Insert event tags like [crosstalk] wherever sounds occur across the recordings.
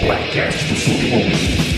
Blackcast do submundo.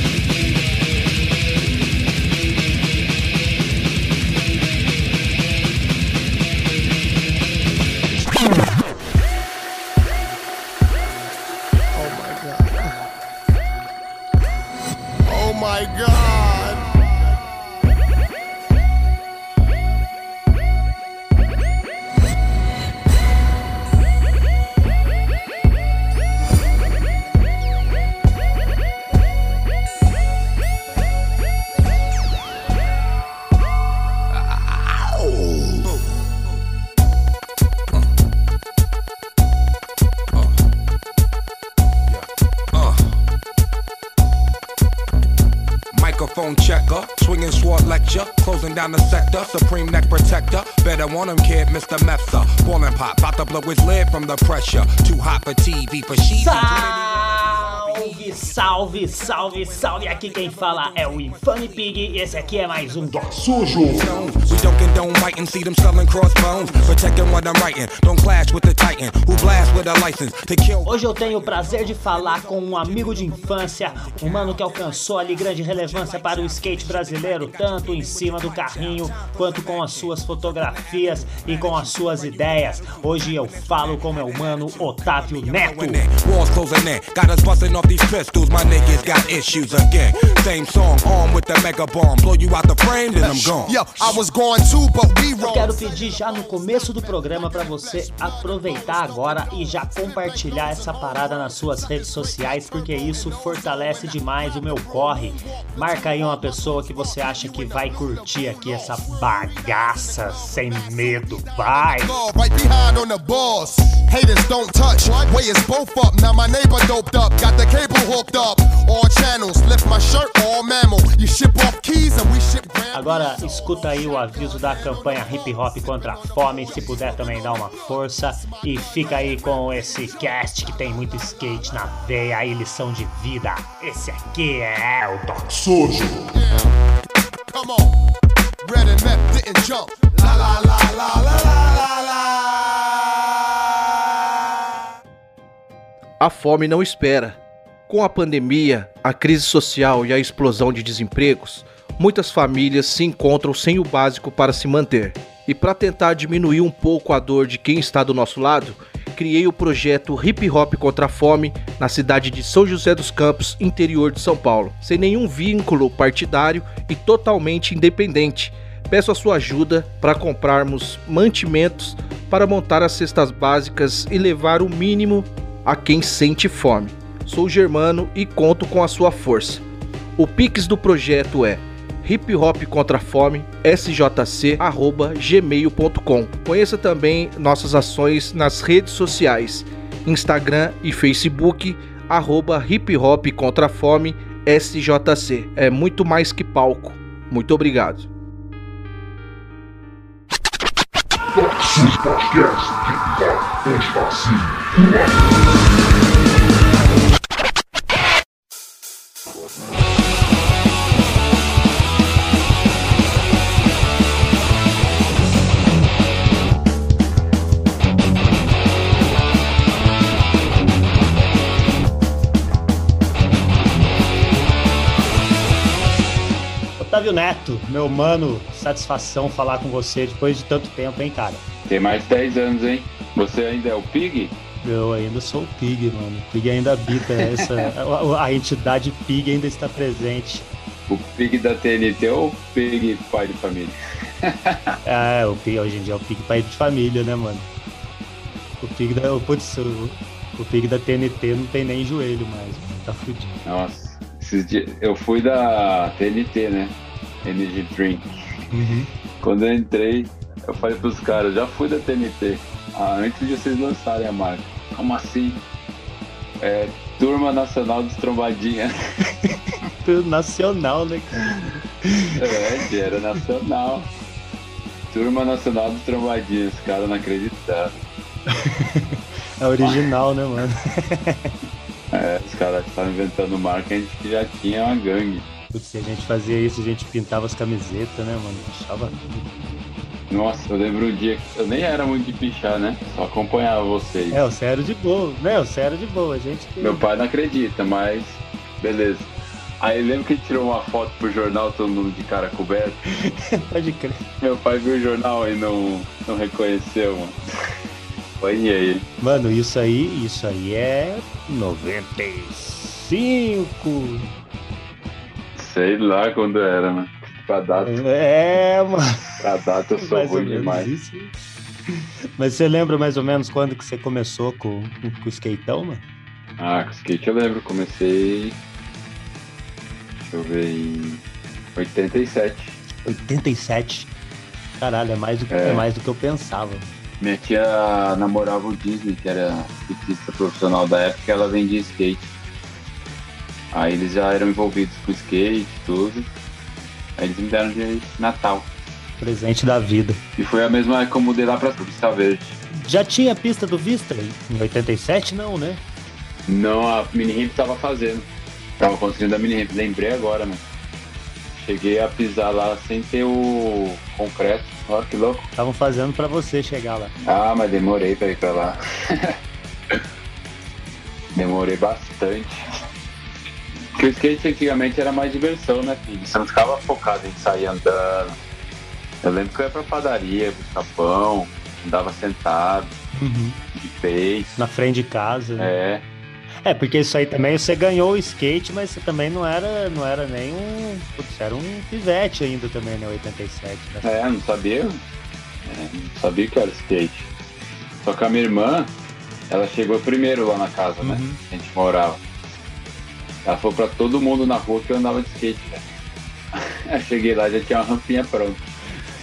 property TV. pursued. Salve, salve, salve! Aqui quem fala é o Infame Pig e esse aqui é mais um Doc Sujo. We don't condone see them selling crossbones. Protecting what I'm writing, don't clash with the titan who blast with a license to kill. Hoje eu tenho o prazer de falar com um amigo de infância, um mano que alcançou ali grande relevância para o skate brasileiro, tanto em cima do carrinho quanto com as suas fotografias e com as suas ideias. Hoje eu falo com meu mano Otávio Neto. Walls closing in, got us busting off these pistols, my niggas got issues again. Same song, armed with the mega bomb, blow you out the frame, then I'm gone. Yo, I was going to, but we Eu quero pedir já no começo do programa para você aproveitar agora e já compartilhar essa parada nas suas redes sociais, porque isso fortalece demais o meu corre. Marca aí uma pessoa que você acha que vai curtir aqui essa bagaça sem medo. Vai! Right behind on the boss. Haters don't touch. Way is both up. Now my neighbor doped up. Got the cable hooked up. All channels. Lift my shirt, all mammal. You ship off keys and we ship Agora escuta aí o aviso da campanha Hip Hop contra a Fome. Se puder também dar uma força. E fica aí com esse cast que tem muito skate na veia e lição de vida. Esse aqui é o Doc Sujo. Come on. Red and meth didn't jump. La la la la la la la. A fome não espera. Com a pandemia, a crise social e a explosão de desempregos, muitas famílias se encontram sem o básico para se manter. E para tentar diminuir um pouco a dor de quem está do nosso lado, criei o projeto Hip Hop contra a Fome na cidade de São José dos Campos, interior de São Paulo, sem nenhum vínculo partidário e totalmente independente. Peço a sua ajuda para comprarmos mantimentos para montar as cestas básicas e levar o mínimo a quem sente fome. Sou germano e conto com a sua força. O Pix do projeto é hip hop contra a fome sjc@gmail.com. Conheça também nossas ações nas redes sociais, Instagram e Facebook arroba hip hop contra a fome sjc. É muito mais que palco. Muito obrigado. Neto, meu mano, satisfação falar com você depois de tanto tempo, hein, cara? Tem mais de 10 anos, hein? Você ainda é o Pig? Eu ainda sou o Pig, mano. O Pig ainda habita essa. [laughs] a, a, entidade Pig ainda está presente. O Pig da TNT ou o Pig pai de família? [laughs] [laughs] é, o Pig, hoje em dia é o Pig pai de família, né, mano? O Pig da. Putz, o, o Pig da TNT não tem nem joelho mais, mano. Tá fudido. Nossa, esses dias, eu fui da TNT, né? Energy Drink. Uhum. Quando eu entrei, eu falei pros caras, já fui da TNT, ah, antes de vocês lançarem a marca. Como assim? É, Turma Nacional dos Trombadinha. [laughs] nacional, né, cara? É, era nacional. Turma Nacional dos Trombadinha, os caras não acreditaram. [laughs] É original, né, mano? [laughs] É, os caras estavam inventando marca, a gente já tinha uma gangue. Se a gente fazia isso, a gente pintava as camisetas, né, mano? Achava Nossa, eu lembro um dia que eu nem era muito de pichar, né? Só acompanhava vocês. É, o sério de boa. Né, o sério de boa. A gente que... Meu pai não acredita, mas beleza. Aí lembro que ele tirou uma foto pro jornal, todo mundo de cara coberto. [laughs] Pode crer. Meu pai viu o jornal e não, não reconheceu, mano. Foi aí. Mano, isso aí, isso aí é 95. Sei lá quando era, mano. Pra data, É, mano. pra data eu sou ruim demais. isso. Mas você lembra mais ou menos quando que você começou com, com o skateão, mano? Ah, com skate eu lembro, comecei. Deixa eu ver em 87. 87. Caralho, é mais do que, É. é mais do que eu pensava. Minha tia namorava o Disney, que era skatista profissional da época, ela vendia skate. Aí eles já eram envolvidos com skate e tudo. Aí eles me deram de Natal. Presente da vida. E foi a mesma que eu mudei lá pra Vista Verde. Já tinha a pista do Vista em 87? Não, né? Não, a mini ramp tava fazendo. Tava construindo a mini ramp, lembrei agora, mano. Cheguei a pisar lá sem ter o concreto. Olha que louco. Estavam fazendo pra você chegar lá. Ah, mas demorei pra ir pra lá. [laughs] demorei bastante. Porque o skate antigamente era mais diversão, né, filho? Você não ficava focado em sair andando. Eu lembro que eu ia pra padaria, buscar pão, andava sentado, de pace. Na frente de casa. né? É, É, porque isso aí também você ganhou o skate, mas você também não era, não era nem um. Putz, era um pivete ainda também, né? 87, né? É, não sabia. É, não sabia que era skate. Só que a minha irmã, ela chegou primeiro lá na casa, né? Uhum. Que a gente morava. Ela falou pra todo mundo na rua que eu andava de skate. [laughs] Eu cheguei lá já tinha uma rampinha pronta.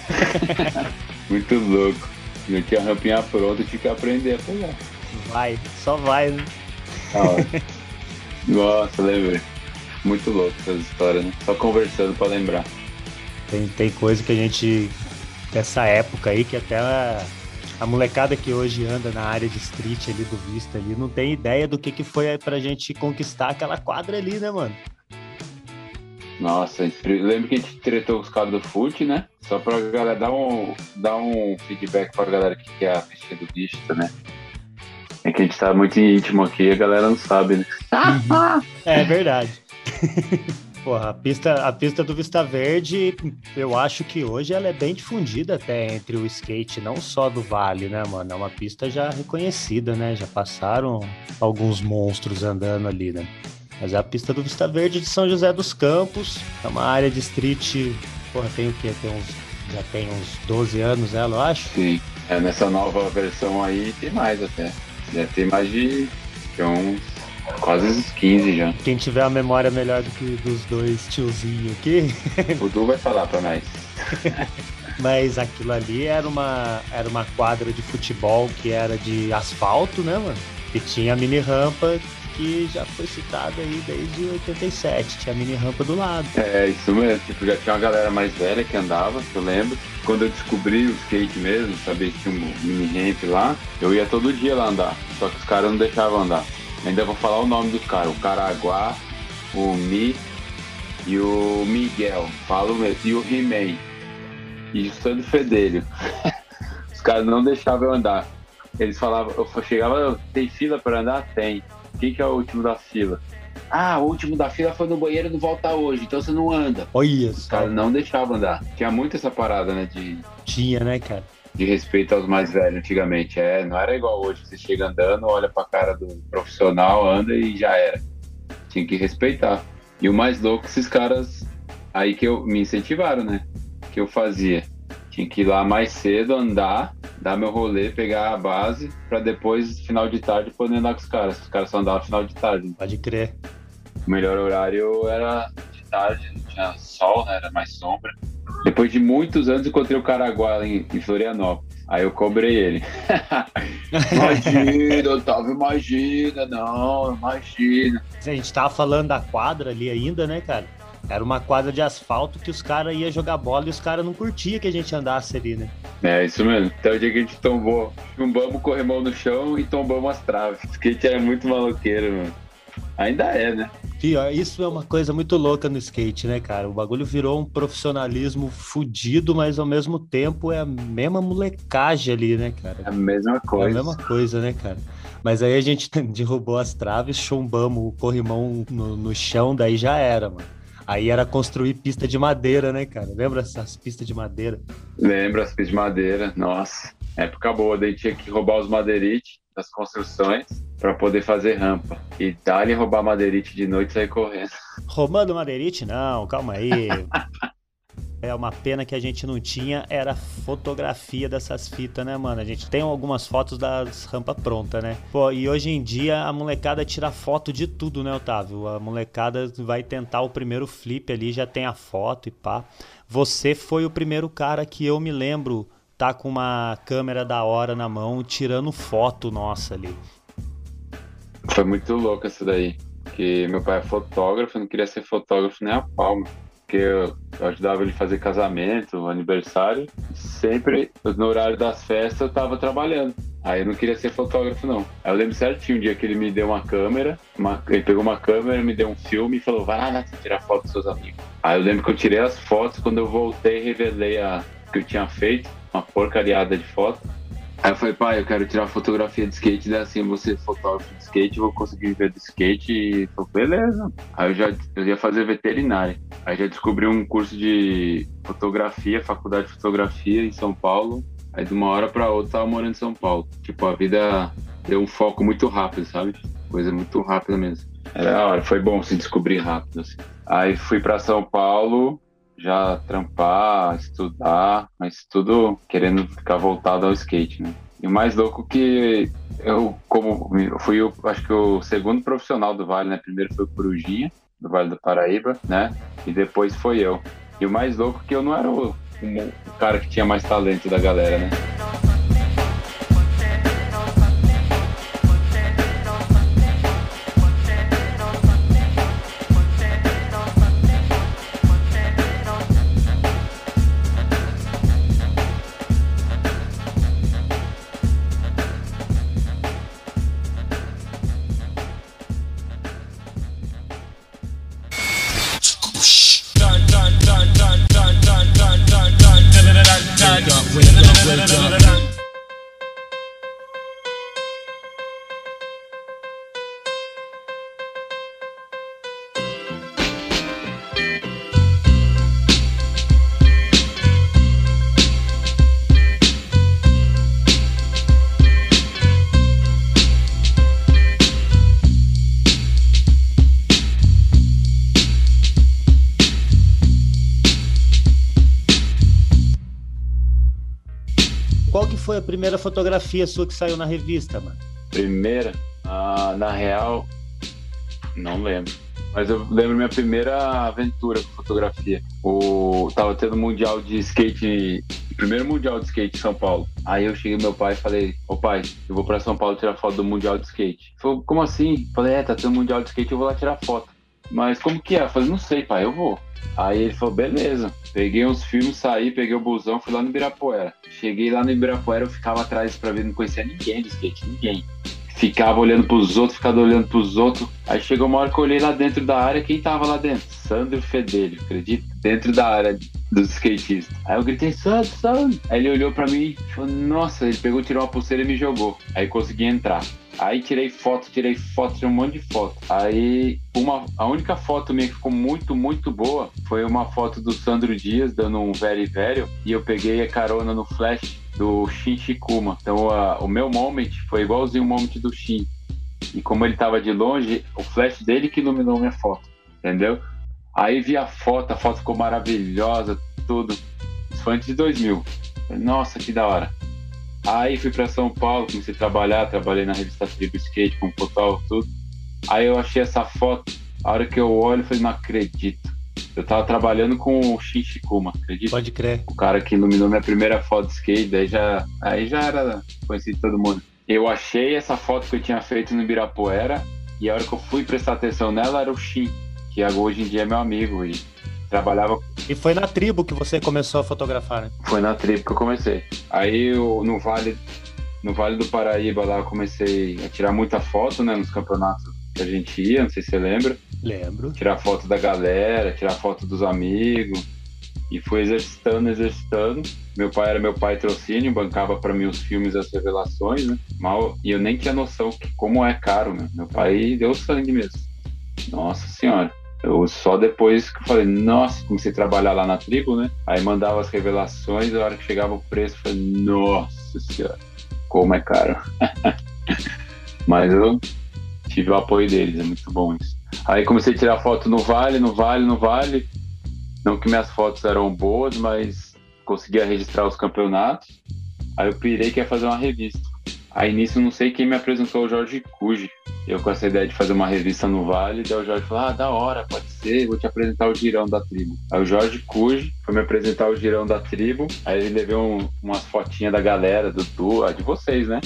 [laughs] Muito louco. Já tinha a rampinha pronta, tive que aprender a pegar. Vai, só vai, né? Hora. Nossa, lembrei. Muito louco essas histórias, né? Só conversando pra lembrar. Tem, tem coisa que a gente. Dessa época aí, que até a, molecada que hoje anda na área de street ali do Vista ali, não tem ideia do que, que foi pra gente conquistar aquela quadra ali, né, mano? Nossa, lembro que a gente tretou os caras do FUT, né? Só pra galera dar um, dar um feedback pra galera que quer assistir do Vista, né? É que a gente tá muito íntimo aqui e a galera não sabe, né? [laughs] É verdade. [laughs] Porra, a pista, a pista do Vista Verde, eu acho que hoje ela é bem difundida até entre o skate, não só do Vale, né, mano? É uma pista já reconhecida, né? Já passaram alguns monstros andando ali, né? Mas é a pista do Vista Verde de São José dos Campos, é uma área de street, porra, tem o quê? Tem uns, já tem uns 12 anos ela, eu acho. Sim. É, nessa nova versão aí tem mais até. Deve ter mais de. Tem uns quase uns 15 já. Quem tiver a memória melhor do que dos dois tiozinhos aqui, O Du vai falar pra nós. [laughs] Mas aquilo ali era uma, era uma quadra de futebol que era de asfalto, né, mano? E tinha a mini rampa que já foi citada aí desde 87. Tinha a mini rampa do lado. É, isso mesmo. Tipo, já tinha uma galera mais velha que andava, que eu lembro. Quando eu descobri o skate mesmo, sabia que tinha um mini ramp lá, eu ia todo dia lá andar. Só que os caras não deixavam andar. Ainda vou falar o nome dos caras. O Caraguá, o Mi e o Miguel. Falo mesmo. E o He-Man. E o Sandro Fedelho. [laughs] os caras não deixavam eu andar. Eles falavam, eu chegava, tem fila para andar? Tem. Quem que é o último da fila? Ah, o último da fila foi no banheiro e não volta hoje, então você não anda. Olha Os caras não deixavam andar. Tinha muito essa parada, né, de, Tinha, né, cara? De respeito aos mais velhos antigamente. É, não era igual hoje, você chega andando, olha pra cara do profissional, anda e já era. Tinha que respeitar. E o mais louco, esses caras aí que eu me incentivaram, né? Que eu fazia. Tinha que ir lá mais cedo, andar, dar meu rolê, pegar a base, pra depois, final de tarde, poder andar com os caras. Os caras só andavam final de tarde. Pode crer. O melhor horário era de tarde, não tinha sol, né? Era mais sombra. Depois de muitos anos, encontrei o Caraguá em, em Florianópolis. Aí eu cobrei ele. [laughs] imagina, Otávio, imagina, não, imagina. A gente tava falando da quadra ali ainda, né, cara? Era uma quadra de asfalto que os caras iam jogar bola e os caras não curtiam que a gente andasse ali, né? É, isso mesmo. Até o dia que a gente tombou, chumbamos o corrimão no chão e tombamos as traves. O skate era muito maloqueiro, mano. Ainda é, né? Pior, isso é uma coisa muito louca no skate, né, cara? O bagulho virou um profissionalismo fudido, mas ao mesmo tempo é a mesma molecagem ali, né, cara? É a mesma coisa. É a mesma coisa, né, cara? Mas aí a gente [laughs] derrubou as traves, chumbamos o corrimão no, no chão, daí já era, mano. Aí era construir pista de madeira, né, cara? Lembra essas pistas de madeira? Lembra as pistas de madeira, nossa. Época boa, daí tinha que roubar os madeirites das construções para poder fazer rampa. E dali roubar madeirite de noite e sair correndo. Roubando madeirite? Não, calma aí. [laughs] É uma pena que a gente não tinha, era fotografia dessas fitas, né, mano? A gente tem algumas fotos das rampas prontas, né? Pô, e hoje em dia a molecada tira foto de tudo, né, Otávio? A molecada vai tentar o primeiro flip ali, já tem a foto e pá. Você foi o primeiro cara que eu me lembro tá com uma câmera da hora na mão, tirando foto nossa ali. Foi muito louco isso daí. Que meu pai é fotógrafo, eu não queria ser fotógrafo nem a palma porque eu, ajudava ele a fazer casamento, aniversário. Sempre no horário das festas eu tava trabalhando. Aí eu não queria ser fotógrafo, não. Aí eu lembro certinho um dia que ele me deu uma câmera, uma, ele pegou uma câmera, me deu um filme e falou: vai lá, tirar foto dos seus amigos. Aí eu lembro que eu tirei as fotos, quando eu voltei, revelei a que eu tinha feito, uma porcariada de foto. Aí eu falei, pai, eu quero tirar fotografia de skate, daí assim, você fotógrafo de skate, vou conseguir viver do skate. E falei, beleza. Aí eu já eu ia fazer veterinária. Aí já descobri um curso de fotografia, faculdade de fotografia em São Paulo. Aí de uma hora para outra tava morando em São Paulo. Tipo, a vida deu um foco muito rápido, sabe? Coisa muito rápida mesmo. Era foi bom se descobrir rápido, assim. Aí fui para São Paulo, já trampar, estudar, mas tudo querendo ficar voltado ao skate, né? E o mais louco que eu, como fui, eu, acho que o segundo profissional do Vale, né? Primeiro foi o Corujinha, do Vale do Paraíba, né? E depois foi eu. E o mais louco que eu não era o, o cara que tinha mais talento da galera, né? Primeira fotografia sua que saiu na revista, mano? Primeira? Ah, na real, não lembro. Mas eu lembro minha primeira aventura com fotografia. O tava tendo mundial de skate, primeiro mundial de skate em São Paulo. Aí eu cheguei meu pai e falei: "Ô pai, eu vou para São Paulo tirar foto do mundial de skate". Ele falou: "Como assim?". Falei: "É, tá tendo mundial de skate, eu vou lá tirar foto". Mas como que é? Eu falei: "Não sei, pai, eu vou". Aí ele falou, beleza. Peguei uns filmes, saí, peguei o busão, fui lá no Ibirapuera. Cheguei lá no Ibirapuera, eu ficava atrás pra ver, não conhecia ninguém do skate, ninguém. Ficava olhando pros outros, ficava olhando pros outros. Aí chegou uma hora que eu olhei lá dentro da área, quem tava lá dentro? Sandro Fedelho, acredita? Dentro da área dos skatistas. Aí eu gritei, Sandro, Sandro. Aí ele olhou pra mim e falou, nossa, ele pegou, tirou uma pulseira e me jogou. Aí consegui entrar. Aí tirei foto, tirei foto, tirei um monte de foto. Aí uma, a única foto minha que ficou muito, muito boa foi uma foto do Sandro Dias dando um very velho e eu peguei a carona no flash do Shin Shikuma. Então a, o meu moment foi igualzinho o moment do Shin. E como ele tava de longe, o flash dele que iluminou minha foto, entendeu? Aí vi a foto, a foto ficou maravilhosa, tudo. Isso foi antes de 2000. Nossa, que da hora. Aí fui para São Paulo, comecei a trabalhar, trabalhei na revista Tribo Skate, com fotógrafo, tudo. Aí eu achei essa foto, a hora que eu olho, eu falei, não acredito. Eu tava trabalhando com o Shinshikuma, acredita? Pode crer. O cara que iluminou minha primeira foto de skate, daí já, aí já era conhecido todo mundo. Eu achei essa foto que eu tinha feito no Ibirapuera, e a hora que eu fui prestar atenção nela era o Shin, que hoje em dia é meu amigo. E trabalhava. E foi na tribo que você começou a fotografar, né? Foi na tribo que eu comecei. Aí eu, no Vale, no Vale do Paraíba lá eu comecei a tirar muita foto, né, nos campeonatos que a gente ia, não sei se você lembra. Lembro. Tirar foto da galera, tirar foto dos amigos. E fui exercitando, exercitando. Meu pai era meu pai trocínio, bancava para mim os filmes as revelações, né? Mal, e eu nem tinha noção que como é caro, meu. Meu pai deu sangue mesmo. Nossa senhora. Eu só depois que falei, nossa, comecei a trabalhar lá na tribo, né? Aí mandava as revelações, a hora que chegava o preço, eu falei, nossa senhora, como é caro. [laughs] Mas eu tive o apoio deles, é muito bom isso. Aí comecei a tirar foto no vale, no vale, no vale. Não que minhas fotos eram boas, mas conseguia registrar os campeonatos. Aí eu pirei que ia fazer uma revista. Aí nisso não sei quem me apresentou o Jorge Cuji. Eu com essa ideia de fazer uma revista no Vale, daí o Jorge falou: Ah, da hora, pode ser, vou te apresentar o girão da tribo. Aí o Jorge Cuji foi me apresentar o girão da tribo. Aí ele levou um, umas fotinhas da galera, do Du, de vocês, né?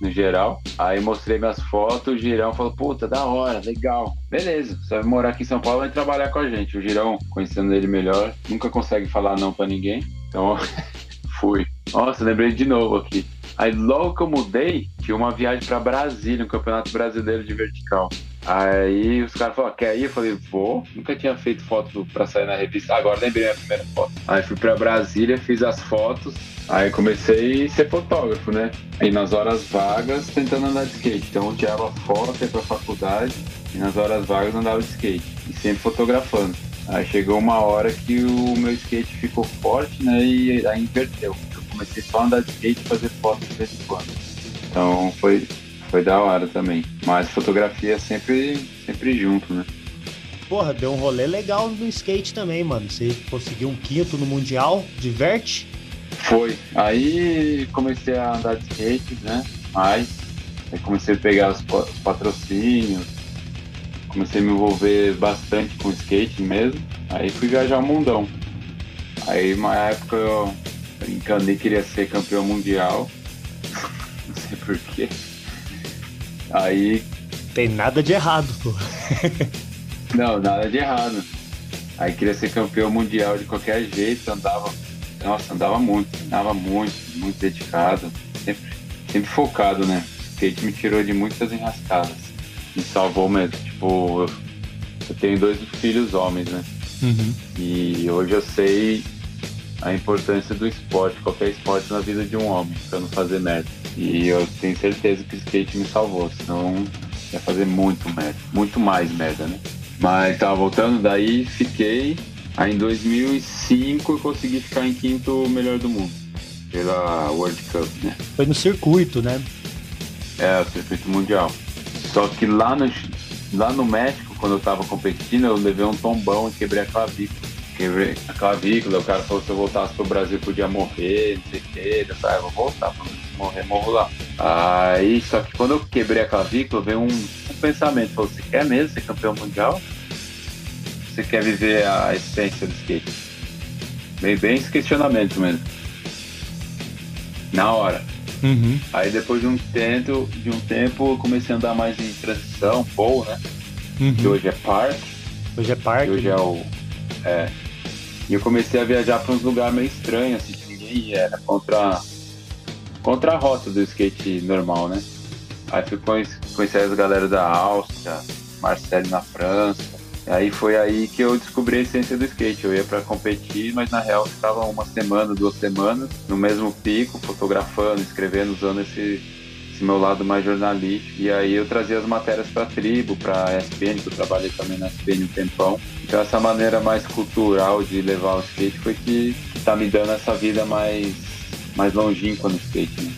No geral. Aí mostrei minhas fotos, o Girão falou, puta, da hora, legal. Beleza, você vai morar aqui em São Paulo e trabalhar com a gente. O Girão, conhecendo ele melhor, nunca consegue falar não para ninguém. Então, [laughs] fui. Nossa, lembrei de novo aqui. Aí logo que eu mudei, tinha uma viagem para Brasília, um campeonato brasileiro de vertical. Aí os caras falaram, quer ir? Eu falei, vou. Nunca tinha feito foto pra sair na revista. Agora lembrei minha primeira foto. Aí fui pra Brasília, fiz as fotos. Aí comecei a ser fotógrafo, né? E nas horas vagas tentando andar de skate. Então eu tirava foto, ia pra faculdade. E nas horas vagas andava de skate. E sempre fotografando. Aí chegou uma hora que o meu skate ficou forte, né? E aí inverteu comecei só a andar de skate e fazer foto de vez em quando. Então foi, foi da hora também. Mas fotografia sempre, sempre junto, né? Porra, deu um rolê legal no skate também, mano. Você conseguiu um quinto no Mundial, diverte? Foi. Aí comecei a andar de skate, né? Mais. Aí comecei a pegar os, os patrocínios. Comecei a me envolver bastante com skate mesmo. Aí fui viajar o mundão. Aí uma época eu Encanei queria ser campeão mundial. [laughs] Não sei porquê. Aí. Tem nada de errado, pô. Não, nada de errado. Aí queria ser campeão mundial de qualquer jeito, andava. Nossa, andava muito, andava muito, muito dedicado. Sempre, sempre focado, né? O skate me tirou de muitas enrascadas. Me salvou mesmo. Tipo, eu, eu tenho dois filhos homens, né? Uhum. E hoje eu sei a importância do esporte, qualquer esporte na vida de um homem, pra não fazer merda. E eu tenho certeza que o skate me salvou, senão ia fazer muito merda, muito mais merda, né? Mas tava voltando, daí fiquei. Aí em 2005 eu consegui ficar em quinto melhor do mundo, pela World Cup, né? Foi no circuito, né? É, o circuito mundial. Só que lá no, lá no México, quando eu tava competindo, eu levei um tombão e quebrei a clavícula quebrei a clavícula, o cara falou que se eu voltasse pro Brasil podia morrer, não sei o que, eu falei, ah, vou voltar, morrer, morro lá. Aí, só que quando eu quebrei a clavícula, veio um, um pensamento, falou, você quer mesmo ser campeão mundial? Você quer viver a essência do skate? Veio bem esse questionamento mesmo. Na hora. Uhum. Aí depois de um tempo, de um tempo, eu comecei a andar mais em transição, bowl, né? Uhum. Que hoje é park. Hoje é park. Hoje é o. É, e eu comecei a viajar para uns lugares meio estranhos, assim, que ninguém ia, era contra, contra a rota do skate normal, né? Aí fui conhecer as galera da Áustria, Marcelo na França. Aí foi aí que eu descobri a essência do skate. Eu ia para competir, mas na real ficava uma semana, duas semanas, no mesmo pico, fotografando, escrevendo, usando esse, esse meu lado mais jornalístico. E aí eu trazia as matérias para a tribo, para a SPN, que eu trabalhei também na SPN um tempão. Então essa maneira mais cultural de levar o skate foi que, que tá me dando essa vida mais, mais longínqua no skate. Né?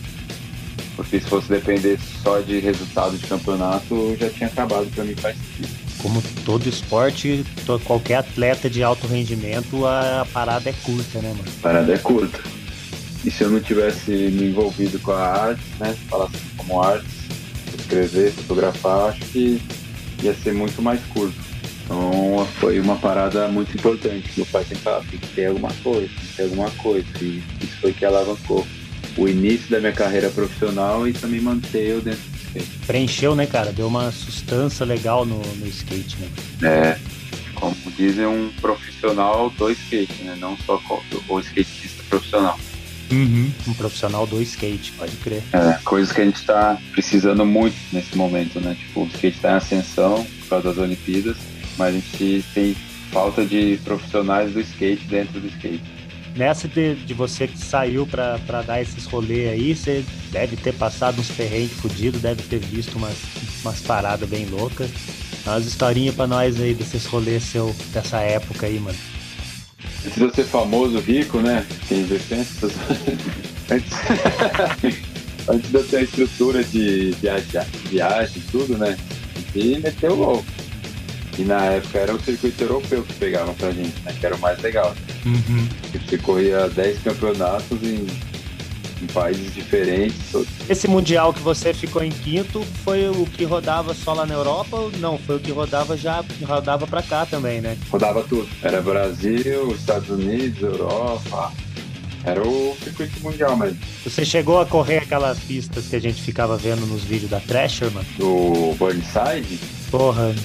Porque se fosse depender só de resultado de campeonato, já tinha acabado para mim faz tempo. Como todo esporte, qualquer atleta de alto rendimento, a parada é curta, né, mano? A parada é curta. E se eu não tivesse me envolvido com a arte, né? Falasse como arte, escrever, fotografar, acho que ia ser muito mais curto. Então foi uma parada muito importante. Meu pai sempre falava, tem que ter alguma coisa, tem que ter alguma coisa. E isso foi que alavancou o início da minha carreira profissional e também manter eu dentro do skate. Preencheu, né, cara? Deu uma sustância legal no, no skate, né? É, como dizem, um profissional do skate, né? Não só o skatista profissional. Uhum, um profissional do skate, pode crer. É, coisas que a gente está precisando muito nesse momento, né? Tipo, o skate está em ascensão por causa das Olimpíadas Mas a gente tem falta de profissionais do skate dentro do skate. Nessa de, de você que saiu pra, pra dar esses rolês aí, você deve ter passado uns perrengues fodidos, deve ter visto umas, umas paradas bem loucas. Dá umas historinhas pra nós aí desses rolês seu, dessa época aí, mano. Antes de eu ser famoso, rico, né? Tem licença. Antes... [laughs] Antes de eu ter a estrutura de viajar, viagem e tudo, né? E meteu louco. E na época era o circuito europeu que pegava pra gente, né? Que era o mais legal. Uhum. Você corria 10 campeonatos em, em países diferentes. Esse mundial que você ficou em quinto foi o que rodava só lá na Europa? ou Não, foi o que rodava já rodava pra cá também, né? Rodava tudo. Era Brasil, Estados Unidos, Europa. Era o circuito mundial mesmo. Você chegou a correr aquelas pistas que a gente ficava vendo nos vídeos da Thrasher, mano? Do Burnside, Porra.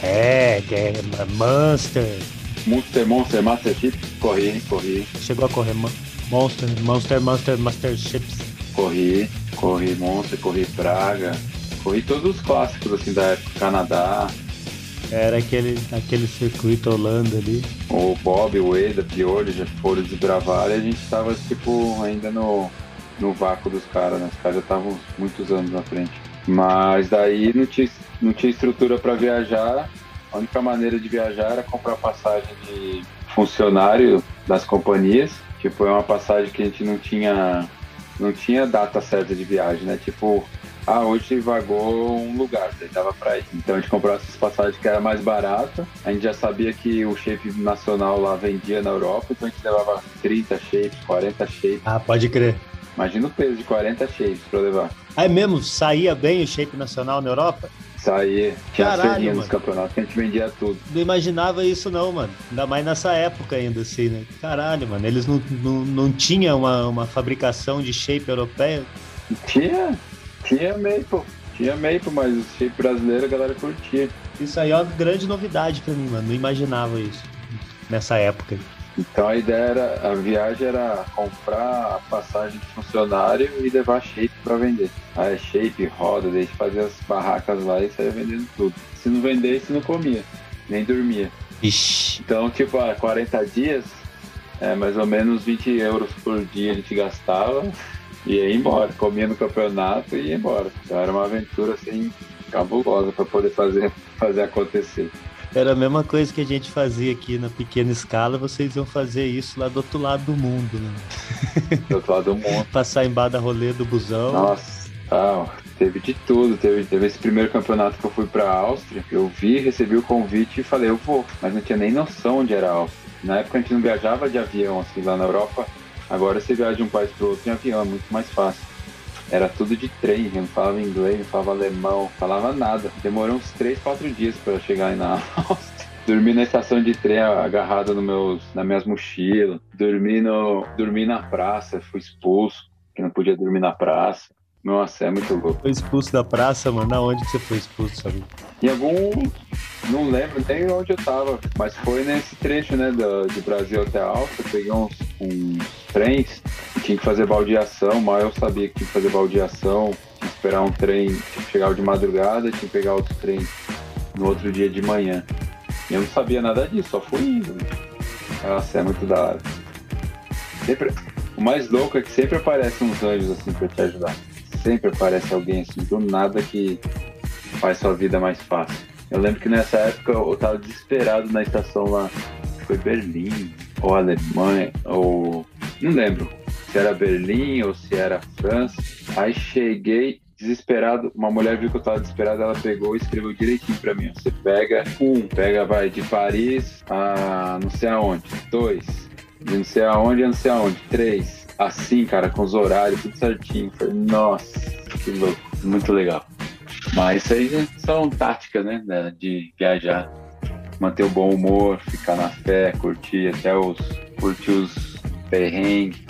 É, que é Monster. Monster, Monster, Master Chip, corri, corri, Chegou a correr Mon- Monster, Monster, Monster, Master Chips. corri, corri Monster, corri Praga, corri todos os clássicos assim da época, Canadá, Era aquele, aquele circuito Holanda ali. o Bob, o Eda, Piolho já foram desbravar e a gente tava tipo ainda no, no vácuo dos caras, né? Os caras já estavam muitos anos na frente. Mas daí não tinha, não tinha estrutura para viajar. A única maneira de viajar era comprar passagem de funcionário das companhias. Tipo, é uma passagem que a gente não tinha não tinha data certa de viagem, né? Tipo, ah, hoje vagou um lugar, daí dava pra ir. Então a gente comprou essas passagens que era mais barata. A gente já sabia que o shape nacional lá vendia na Europa, então a gente levava 30 shapes, 40 shapes. Ah, pode crer. Imagina o peso de 40 shapes pra levar. Aí mesmo, saía bem o shape nacional na Europa? Saía, tinha Caralho, as nos campeonatos que a gente vendia tudo. Não imaginava isso não, mano. Ainda mais nessa época ainda, assim, né? Caralho, mano. Eles não, não, não tinham uma, uma fabricação de shape europeia. Tinha, tinha Maple, tinha Maple, mas o shape brasileiro a galera curtia. Isso aí é uma grande novidade pra mim, mano. Não imaginava isso nessa época. Então a ideia era, a viagem era comprar a passagem de funcionário e levar shape para vender. Aí shape, roda, daí a gente fazia as barracas lá e saía vendendo tudo. Se não vendesse, não comia, nem dormia. Ixi. Então, tipo, há 40 dias, é, mais ou menos 20 euros por dia a gente gastava e ia embora. Comia no campeonato e ia embora. Então era uma aventura assim cabulosa para poder fazer, [laughs] fazer acontecer. Era a mesma coisa que a gente fazia aqui na pequena escala, vocês iam fazer isso lá do outro lado do mundo, né? Do outro lado do mundo. [laughs] Passar embaixo da rolê do busão. Nossa, ah, teve de tudo. Teve, teve esse primeiro campeonato que eu fui pra Áustria. Eu vi, recebi o convite e falei, eu vou. Mas não tinha nem noção onde era a Áustria. Na época a gente não viajava de avião, assim, lá na Europa. Agora você viaja de um país pro outro em avião, é muito mais fácil. Era tudo de trem, eu não falava inglês, não falava alemão, não falava nada. Demorou uns 3, 4 dias para chegar aí na [laughs] Áustria. Dormi na estação de trem agarrado no meus, nas minhas mochilas. Dormi, no, dormi na praça, fui expulso, que não podia dormir na praça. Nossa, é muito louco. Foi expulso da praça, mano. Na onde que você foi expulso, sabe? Em algum. Não lembro nem onde eu tava, mas foi nesse trecho, né, do, de Brasil até Alfa. Peguei uns, uns trens e tinha que fazer baldeação. Mal eu sabia que tinha que fazer baldeação, tinha que esperar um trem, tinha que chegar de madrugada, tinha que pegar outro trem no outro dia de manhã. E eu não sabia nada disso, só fui indo. né? Nossa, é muito da hora. Sempre, o mais louco é que sempre aparecem uns anjos assim pra te ajudar. Sempre aparece alguém assim, do nada que faz sua vida mais fácil. Eu lembro que nessa época eu tava desesperado na estação lá. Foi Berlim, ou Alemanha, ou. Não lembro se era Berlim ou se era França. Aí cheguei desesperado, uma mulher viu que eu tava desesperado, ela pegou e escreveu direitinho pra mim. Você pega um, pega, vai, de Paris a não sei aonde. Dois, de não sei aonde a não sei aonde. Três, assim, cara, com os horários, tudo certinho. Falei, nossa, que louco, muito legal. Mas isso aí são táticas, né, né, de viajar. Manter o bom humor, ficar na fé, curtir até os. curtir os perrengues,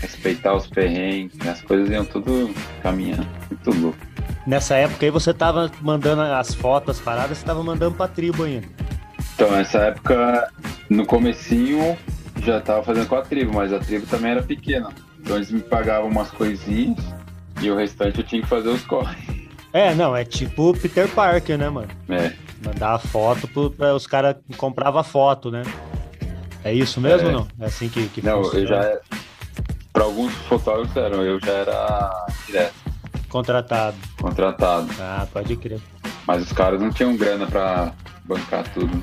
respeitar os perrengues, as coisas iam tudo caminhando. Muito louco. Nessa época aí você tava mandando as fotos, as paradas, você tava mandando pra tribo ainda. Então, nessa época, no comecinho, já tava fazendo com a tribo, mas a tribo também era pequena. Então eles me pagavam umas coisinhas e o restante eu tinha que fazer os corre. É, não, é tipo Peter Parker, né, mano? É, Mandar a foto para os caras compravam foto, né? É isso mesmo É. ou não? É assim que, que Não, funciona? eu já. Para alguns fotógrafos eram, eu já era direto, Contratado. contratado. Ah, pode crer. Mas os caras não tinham grana pra bancar tudo.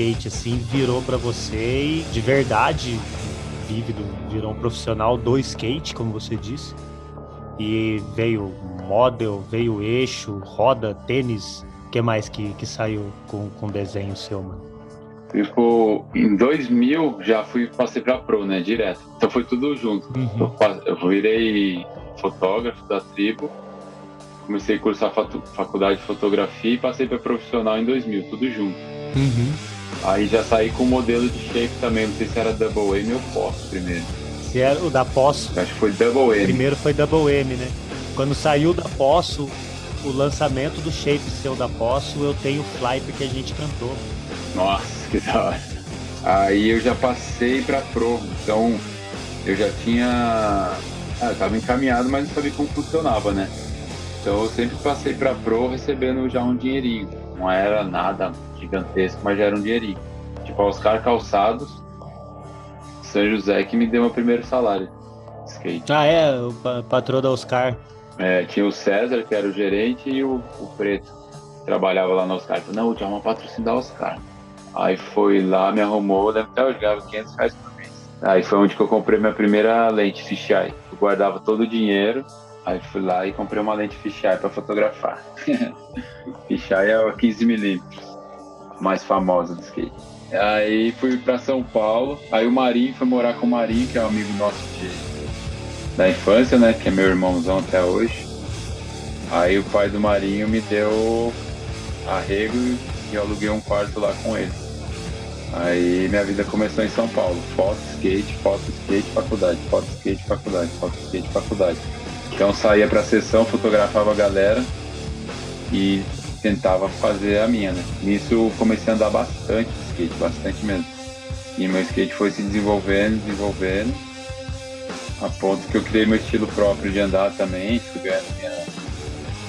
Skate assim virou pra você e de verdade vívido virou um profissional do skate, como você disse. E veio model, veio eixo, roda, tênis. O que mais que, que saiu com, com desenho seu, mano? Tipo, em 2000 já fui, passei pra pro, né, direto. Então foi tudo junto. Eu, pa- eu virei fotógrafo da tribo, comecei a cursar faculdade de fotografia e passei para profissional em 2000, tudo junto. Aí já saí com modelo de shape também, não sei se era Double M ou Posso primeiro. Se era o da Poço, Acho que foi Double M. primeiro foi Double M, né? Quando saiu da Poço, o lançamento do shape seu da Poço, eu tenho o fly porque a gente cantou. Nossa, que da hora. Aí eu já passei pra Pro, então eu já tinha. Ah, eu tava encaminhado, mas não sabia como funcionava, né? Então eu sempre passei pra Pro recebendo já um dinheirinho. Não era nada gigantesco, mas já era um dinheirinho. Tipo, a Oscar Calçados, São José, que me deu meu primeiro salário. de Skate. Ah, é, o pa- patrão da Oscar. É, tinha o César, que era o gerente, e o, o Preto, que trabalhava lá na Oscar. Falou, não, o Djalma patrocina da Oscar. Aí foi lá, me arrumou, eu lembro até hoje, ganhava 500 reais por mês. Aí foi onde que eu comprei minha primeira lente fisheye. Eu guardava todo o dinheiro, aí fui lá e comprei uma lente fisheye para fotografar. [laughs] fisheye é a 15mm, a mais famosa do skate. Aí fui para São Paulo, aí o Marinho foi morar com o Marinho, que é um amigo nosso de, da infância, né, que é meu irmãozão até hoje. Aí o pai do Marinho me deu arrego e eu aluguei um quarto lá com ele. Aí minha vida começou em São Paulo. Foto, skate, foto, skate, faculdade. Foto, skate, faculdade. Foto, skate, faculdade. Então saía pra sessão, fotografava a galera e tentava fazer a minha, né? Nisso eu comecei a andar bastante de skate, bastante mesmo. E meu skate foi se desenvolvendo, desenvolvendo, a ponto que eu criei meu estilo próprio de andar também, fui ganhando minha,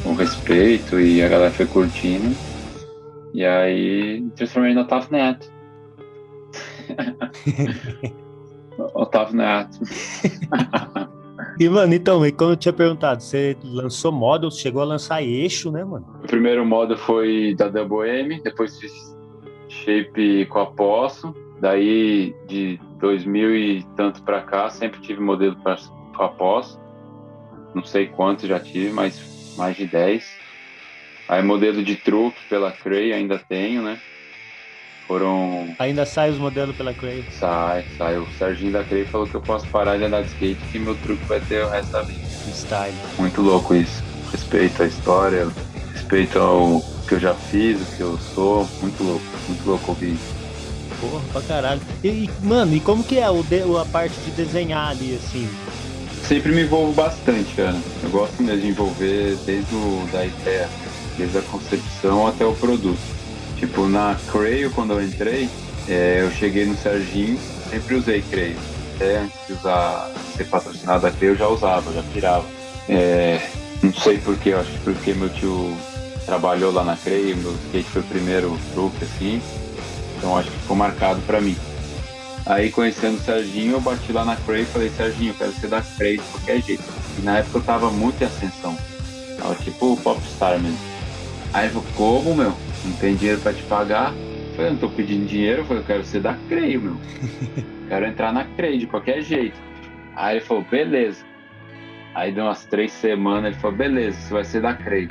o respeito e a galera foi curtindo. E aí me transformei no Otávio Neto. [laughs] [laughs] Otávio Neto. [laughs] E, mano, então, como eu tinha perguntado, você lançou model, chegou a lançar eixo, né, mano? O primeiro modo foi da Double M, depois fiz shape com a. Daí de 2000 e tanto pra cá, sempre tive modelo pra- com a Poço. Não sei quantos já tive, mas mais de 10. Aí modelo de truque pela Cray ainda tenho, né? Foram Ainda sai os modelos pela Cray. Sai, sai. O Serginho da Crei falou que eu posso parar de andar de skate que meu truque vai ter o resto da vida. Style. Muito louco isso. Respeito à história, respeito ao que eu já fiz, o que eu sou. Muito louco, muito louco ouvir isso. Porra, pra caralho. E, e, mano, e como que é o de, a parte de desenhar ali, assim? Sempre me envolvo bastante, cara. Eu gosto mesmo de envolver desde o, da ideia, desde a concepção até o produto. Tipo, na Creio, quando eu entrei, é, eu cheguei no Serginho, sempre usei Creio. Até antes de usar, ser patrocinado a Creio, eu já usava, já pirava. É, não sei porquê, acho que porque meu tio trabalhou lá na Creio, meu skate foi o primeiro truque, assim. Então acho que ficou marcado para mim. Aí conhecendo o Serginho, eu bati lá na Cray e falei, Serginho, eu quero ser da Cray de qualquer jeito. E na época eu tava muito em ascensão. Tava tipo popstar mesmo. Aí ele falou, como, meu? Não tem dinheiro pra te pagar? Eu falei, não tô pedindo dinheiro, eu falei, eu quero ser da Cray, meu. [laughs] quero entrar na Cray de qualquer jeito. Aí ele falou, beleza. Aí deu umas três semanas, ele falou, beleza, você vai ser da Cray.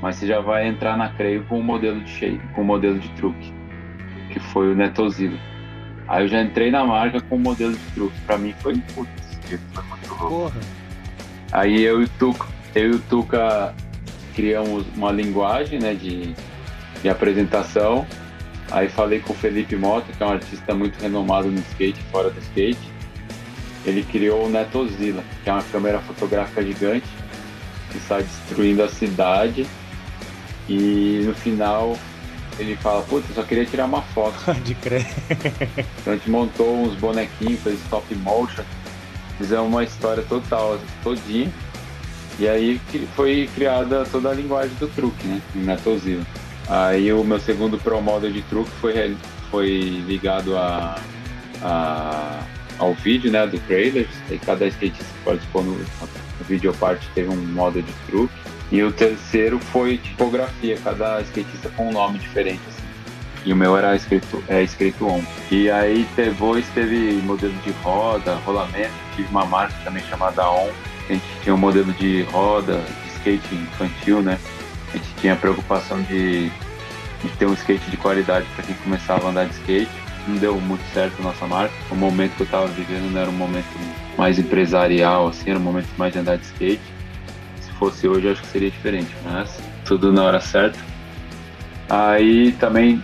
Mas você já vai entrar na Cray com o um modelo de shape, com o um modelo de truque. Que foi o Netozilla. Aí eu já entrei na marca com o modelo de truque. Pra mim foi, putz, foi muito louco. Porra. Aí eu e o Tuca, eu e o Tuca criamos uma linguagem né, de, de apresentação. Aí falei com o Felipe Mota, que é um artista muito renomado no skate, fora do skate. Ele criou o Netozilla, que é uma câmera fotográfica gigante que sai destruindo a cidade. E no final ele fala, putz, eu só queria tirar uma foto. [laughs] De crer. Então a gente montou uns bonequinhos, fez stop motion, fizemos uma história total, todinha. E aí foi criada toda a linguagem do truque, né? Em Metalzilla. Aí o meu segundo Pro Model de truque foi, foi ligado a, a, ao vídeo, né? Do trailers. E cada skatista que participou no, no vídeo parte teve um model de truque. E o terceiro foi tipografia, cada skatista com um nome diferente. Assim. E o meu era escrito, é, escrito on. E aí depois teve modelo de roda, rolamento, tive uma marca também chamada On. A gente tinha um modelo de roda, de skate infantil, né? A gente tinha preocupação de, de ter um skate de qualidade para quem começava a andar de skate. Não deu muito certo a nossa marca. O momento que eu estava vivendo não era um momento mais empresarial, assim, era um momento mais de andar de skate fosse hoje, acho que seria diferente, mas tudo na hora certa. Aí também,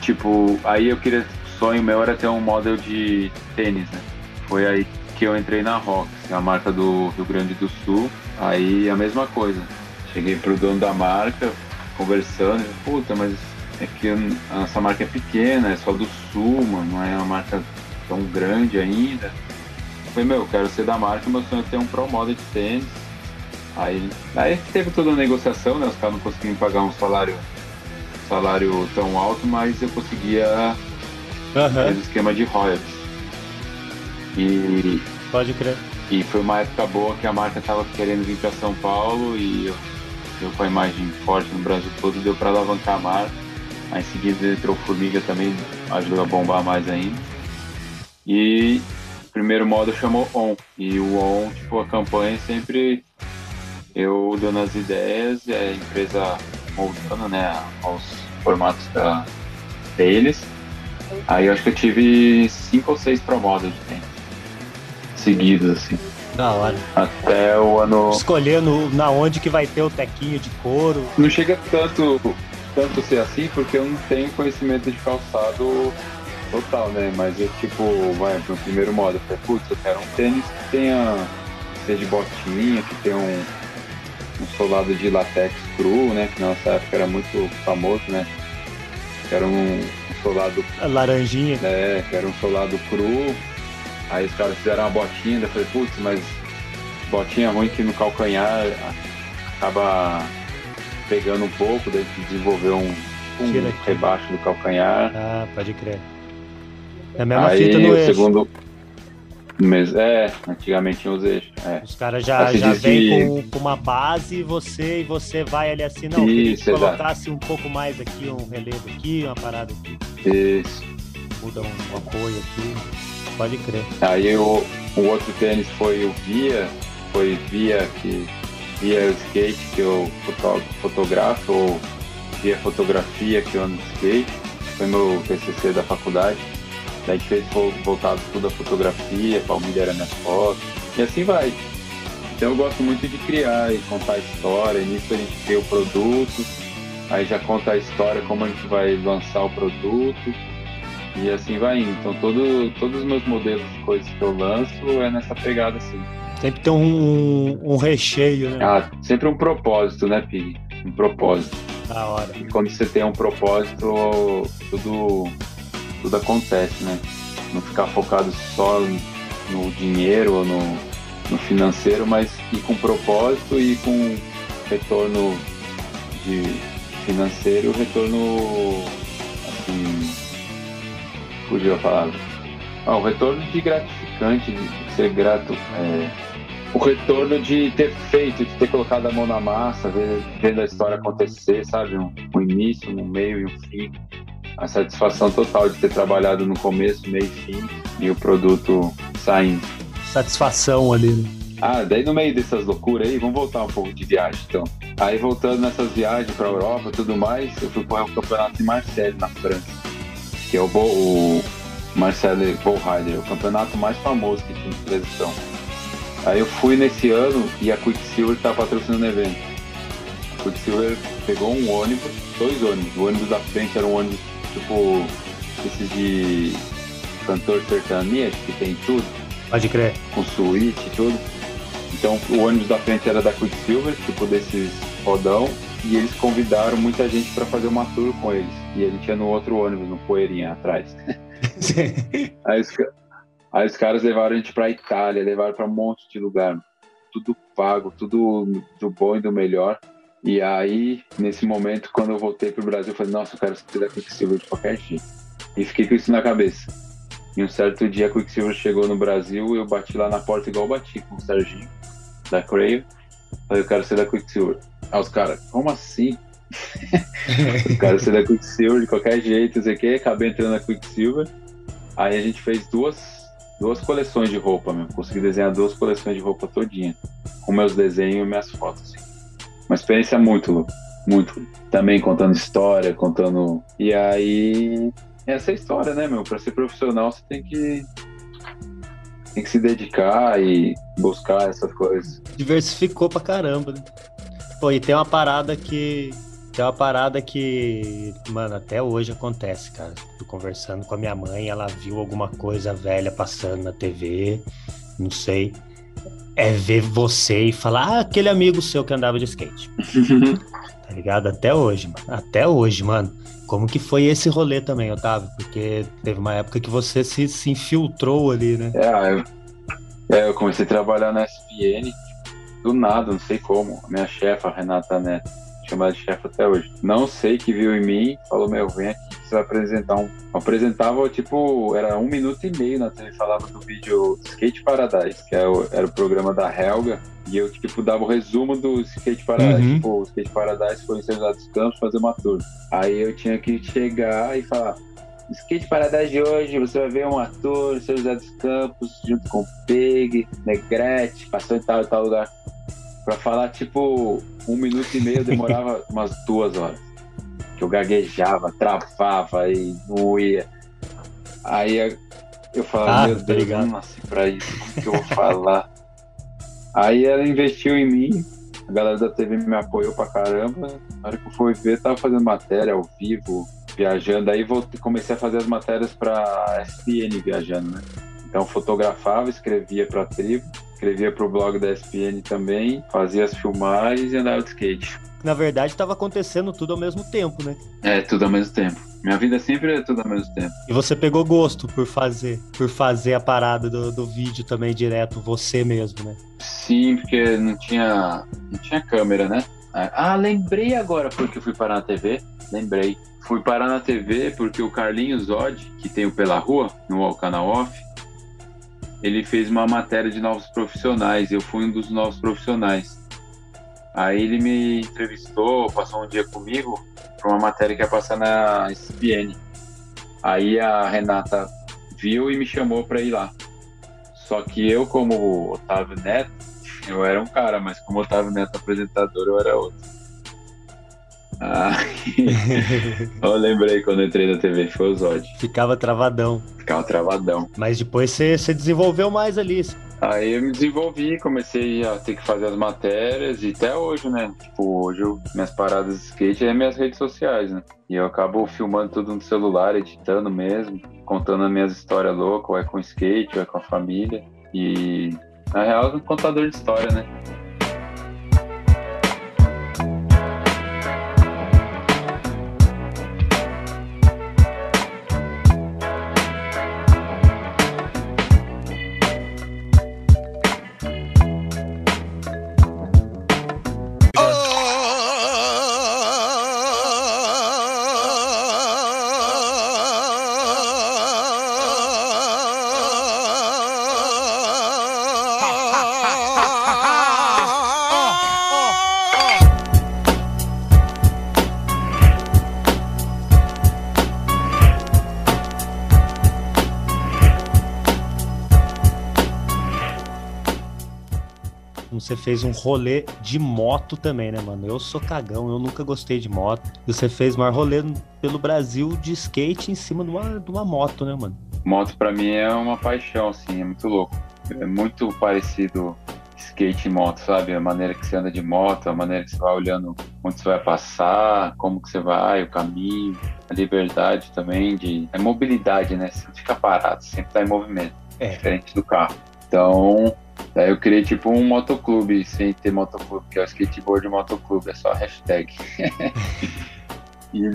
tipo, aí eu queria, sonho meu era ter um model de tênis, né? Foi aí que eu entrei na Rox, a marca do Rio Grande do Sul. Aí a mesma coisa. Cheguei pro dono da marca, conversando, puta, mas é que a nossa marca é pequena, é só do Sul, mano, não é uma marca tão grande ainda. Eu falei, meu, eu quero ser da marca, meu sonho é ter um Pro Model de tênis Aí, aí teve toda a negociação, né? Os caras não conseguiam pagar um salário, salário tão alto, mas eu conseguia uhum. fazer o esquema de royalties. E. Pode crer. E foi uma época boa que a marca estava querendo vir para São Paulo e eu, eu com a imagem forte no Brasil todo deu para alavancar a marca. Aí em seguida entrou Formiga também, ajudou a bombar mais ainda. E o primeiro modo chamou On. E o On, tipo, a campanha sempre eu dando as ideias e a empresa moldando né, aos formatos da, deles. Aí eu acho que eu tive cinco ou seis Pro de tempo. Seguidos, assim. Da hora. Até o ano. Escolhendo na onde que vai ter o tequinho de couro. Não chega tanto, tanto ser assim, porque eu não tenho conhecimento de calçado total, né? Mas eu tipo, vai pro primeiro modo, eu falei, putz, eu quero um tênis que tenha. seja de botinha, que tenha um um solado de latex cru, né? Que na nossa época era muito famoso, né? Que era um, um solado. A laranjinha. É, que era um solado cru. Aí os caras fizeram uma botinha, eu falei, putz, mas botinha ruim que no calcanhar acaba pegando um pouco, daí desenvolveu um, um rebaixo do calcanhar. Ah, pode crer. É a mesma Aí, fita no o eixo. segundo mas é, antigamente tinha os eixos. É. Os caras já, já vêm com, com, uma base e você, e você vai ali assim, não, Isso, que colocasse um pouco mais aqui, um relevo aqui, uma parada aqui. Isso. Muda um apoio aqui. Pode crer. Aí o, o outro tênis foi o Via, foi Via que Via skate que eu fotografo, ou Via fotografia que eu ando de skate. Foi meu TCC da faculdade. Daí fez voltado tudo a fotografia, Palmeiras era minhas fotos, e assim vai. Então eu gosto muito de criar e contar história, nisso a gente cria o produto, aí já conta a história, como a gente vai lançar o produto, E assim vai indo. Então todo, todos os meus modelos de coisas que eu lanço é nessa pegada assim. Sempre tem um, um recheio, né? Ah, sempre um propósito, né, Pig? Um propósito. Da hora. E quando você tem um propósito, tudo, tudo acontece, né? Não ficar focado só no dinheiro ou no, no financeiro, mas ir com propósito e com retorno de financeiro, retorno assim, fugiu a palavra. Ah, o retorno de gratificante, de ser grato. É, o retorno de ter feito, de ter colocado a mão na massa, vendo a história acontecer, sabe? Um, um início, um meio e um fim. A satisfação total de ter trabalhado no começo, meio e fim e o produto saindo. Satisfação ali, né? Ah, daí no meio dessas loucuras aí, vamos voltar um pouco de viagem então. Aí voltando nessas viagens pra Europa e tudo mais, eu fui correr o campeonato de Marseille na França, que é o, Bo, o Marcelo Bowrider, o campeonato mais famoso que tinha de televisão. Aí eu fui nesse ano e a Quicksilver tá patrocinando o evento. A Quicksilver pegou um ônibus, dois ônibus. O ônibus da frente era um ônibus tipo esses de cantor sertanejo que tem tudo. Pode crer. Com suíte e tudo. Então o ônibus da frente era da Quicksilver, tipo desses rodão, e eles convidaram muita gente para fazer uma tour com eles. E ele tinha no outro ônibus, no Poeirinha atrás. [laughs] aí, os, aí, os, caras levaram a gente pra Itália, levaram para um monte de lugar. Tudo pago, tudo do bom e do melhor. E aí, nesse momento, quando eu voltei pro Brasil, eu falei, nossa, eu quero ser da Quicksilver de qualquer jeito. E fiquei com isso na cabeça. E um certo dia a Quicksilver chegou no Brasil, eu bati lá na porta igual bati com o Serginho, da Crave. Falei, eu quero ser da Quicksilver. Aí os caras, como assim? Eu quero ser da Quicksilver de qualquer jeito, sei o que. Acabei entrando na Quicksilver. Aí a gente fez duas, duas coleções de roupa mesmo. Consegui desenhar duas coleções de roupa todinha. Com meus desenhos e minhas fotos. Assim. Uma experiência muito louca. Muito. Também contando história, contando. E aí. Essa é história, né, meu? Pra ser profissional, você tem que tem que se dedicar e buscar essas coisas. Diversificou pra caramba, né? Pô, e tem uma parada que. Tem uma parada que, mano, até hoje acontece, cara. Tô conversando com a minha mãe, ela viu alguma coisa velha passando na TV, não sei. É ver você e falar, ah, aquele amigo seu que andava de skate. [laughs] tá ligado? Até hoje, mano. Até hoje, mano. Como que foi esse rolê também, Otávio? Porque teve uma época que você se, se infiltrou ali, né? É, eu, é, eu comecei a trabalhar na SPN do nada, não sei como. A minha chefa, Renata Neto, chamada de chefe até hoje. Não sei que viu em mim, falou, meu, vem aqui que você vai apresentar um. Apresentava, tipo, era um minuto e meio na TV, falava do vídeo Skate Paradise, que era é o, era o programa da Helga, e eu, tipo, dava o resumo do Skate Paradise. Uhum. Tipo, o Skate Paradise foi em São José dos Campos fazer uma tour. Aí eu tinha que chegar e falar. Skate Paradise de hoje, você vai ver um ator, São José dos Campos, junto com Peg, Negrete, passou em tal e tal lugar Pra falar, tipo, um minuto e meio demorava [laughs] umas duas horas. Que eu gaguejava, travava e não ia. Aí eu falava, ah, meu Deus, eu não nasci pra isso, como que eu vou falar? [laughs] Aí ela investiu em mim, a galera da TV me apoiou pra caramba. Na hora que eu fui ver, tava fazendo matéria ao vivo, viajando. Aí voltei, comecei a fazer as matérias pra SPN viajando, né? Então fotografava, escrevia pra tribo escrevia pro blog da ESPN também, fazia as filmagens e andava de skate. Na verdade, estava acontecendo tudo ao mesmo tempo, né? É, tudo ao mesmo tempo. Minha vida sempre é tudo ao mesmo tempo. E você pegou gosto por fazer, por fazer a parada do, do vídeo também direto, você mesmo, né? Sim, porque não tinha, não tinha câmera, né? Ah, lembrei agora porque eu fui parar na TV. Lembrei. Fui parar na TV porque o Carlinhos Odd, que tem o Pela Rua, no canal off, ele fez uma matéria de novos profissionais. Eu fui um dos novos profissionais. Aí ele me entrevistou, passou um dia comigo para uma matéria que ia passar na SPN. Aí a Renata viu e me chamou para ir lá. Só que eu, como Otávio Neto, eu era um cara, mas como Otávio Neto apresentador, eu era outro. Ah, [laughs] eu lembrei quando entrei na TV, foi o Zod. Ficava travadão. Ficava travadão. Mas depois você, você desenvolveu mais ali. Aí eu me desenvolvi, comecei a ter que fazer as matérias e até hoje, né? Tipo, hoje eu, minhas paradas de skate é minhas redes sociais, né? E eu acabo filmando tudo no celular, editando mesmo, contando as minhas histórias loucas, ou é com skate, ou é com a família. E na real, é um contador de história, né? Você fez um rolê de moto também, né, mano? Eu sou cagão, eu nunca gostei de moto. E você fez o maior rolê pelo Brasil de skate em cima de uma, de uma moto, né, mano? Moto pra mim é uma paixão, assim, é muito louco. É muito parecido skate e moto, sabe? A maneira que você anda de moto, a maneira que você vai olhando onde você vai passar, como que você vai, o caminho, a liberdade também de... É mobilidade, né? Você não fica parado, sempre tá em movimento. É. Diferente do carro. Então, daí eu criei tipo um motoclube, sem ter motoclube, que é o skateboard motoclube, é só hashtag. [laughs] e,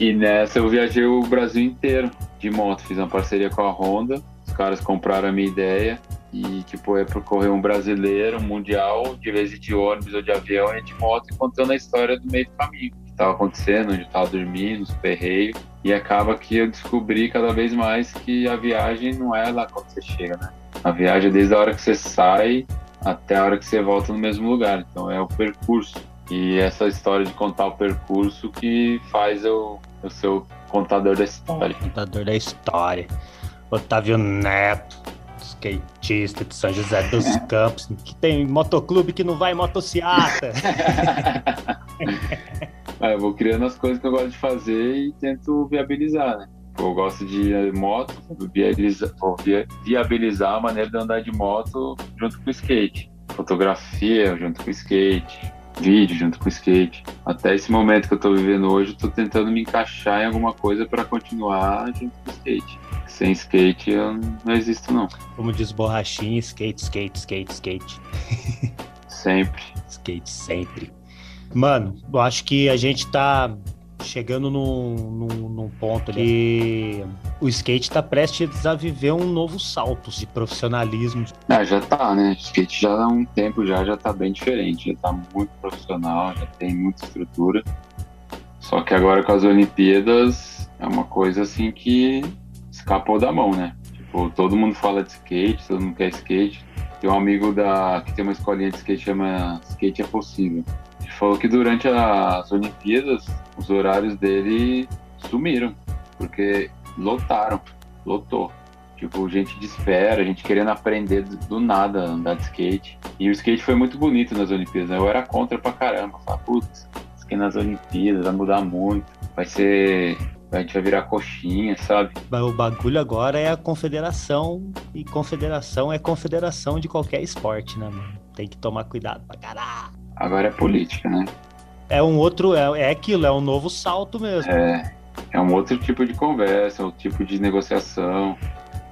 e nessa eu viajei o Brasil inteiro de moto, fiz uma parceria com a Honda, os caras compraram a minha ideia e tipo, é percorrer um brasileiro, um mundial, de vez de ônibus ou de avião e de moto, e contando a história do meio do caminho, o que estava acontecendo, onde estava dormindo, os perreios, e acaba que eu descobri cada vez mais que a viagem não é lá quando você chega, né? A viagem é desde a hora que você sai até a hora que você volta no mesmo lugar. Então é o percurso. E essa história de contar o percurso que faz eu, eu ser o contador da história. Contador da história. Otávio Neto, skatista de São José dos [laughs] Campos, que tem motoclube que não vai motociata. Ah, [laughs] eu vou criando as coisas que eu gosto de fazer e tento viabilizar, né? Eu gosto de moto, vou viabilizar, viabilizar a maneira de andar de moto junto com o skate. Fotografia junto com o skate, vídeo junto com o skate. Até esse momento que eu tô vivendo hoje, eu tô tentando me encaixar em alguma coisa para continuar junto com o skate. Sem skate eu não existo não. Como diz Borrachinha, skate, skate, skate, skate. [laughs] Sempre. Skate sempre. Mano, eu acho que a gente tá chegando num, num, num ponto ali que o skate tá prestes a viver um novo salto de profissionalismo. Ah, já tá, né? O skate já há um tempo já, já tá bem diferente, já tá muito profissional, já tem muita estrutura. Só que agora com as Olimpíadas é uma coisa assim que escapou da mão, né? Tipo, todo mundo fala de skate, todo mundo quer skate. Tem um amigo da que tem uma escolinha de skate que chama Skate é Possível. Falou que durante as Olimpíadas os horários dele sumiram, porque lotaram, lotou. Tipo, gente de espera, gente querendo aprender do, nada andar de skate. E o skate foi muito bonito nas Olimpíadas, né? Eu era contra pra caramba. Falei, putz, skate nas Olimpíadas vai mudar muito. Vai ser. A gente vai virar coxinha, sabe? O bagulho agora é a confederação, e confederação é confederação de qualquer esporte, né, mano? Tem que tomar cuidado pra caralho. Agora é política, né? É um outro, é, é aquilo, é um novo salto mesmo. É, é um outro tipo de conversa, outro tipo de negociação.